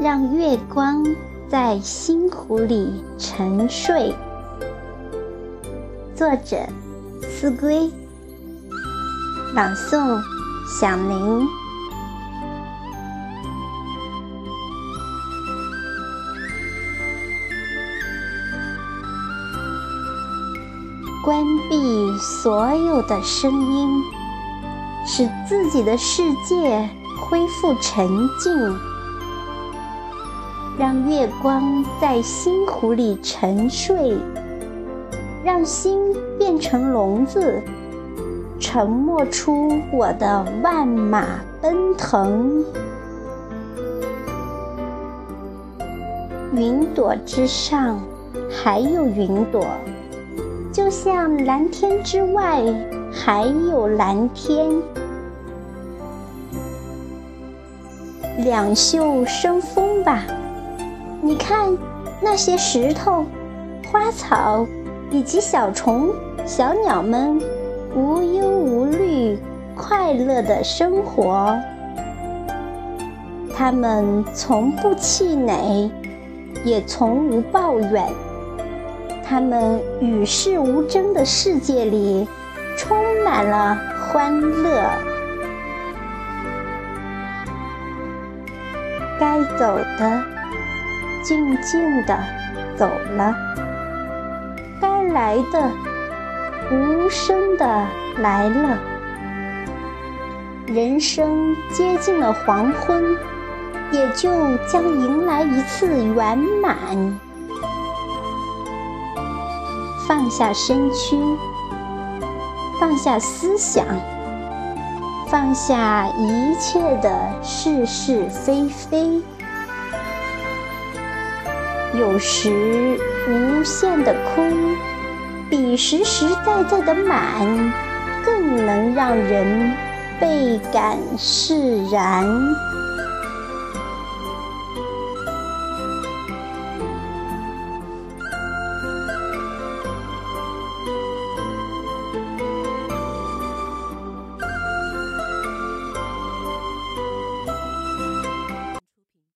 让月光在星湖里沉睡。作者：思归。朗诵：响铃。关闭所有的声音，使自己的世界恢复沉静。让月光在星湖里沉睡，让心变成笼子，沉默出我的万马奔腾。云朵之上还有云朵。就像蓝天之外还有蓝天，两袖生风吧。你看那些石头、花草以及小虫、小鸟们，无忧无虑、快乐的生活。它们从不气馁，也从无抱怨。他们与世无争的世界里，充满了欢乐。该走的，静静的走了；该来的，无声的来了。人生接近了黄昏，也就将迎来一次圆满。放下身躯，放下思想，放下一切的是是非非。有时无限的空，比实实在在的满更能让人倍感释然。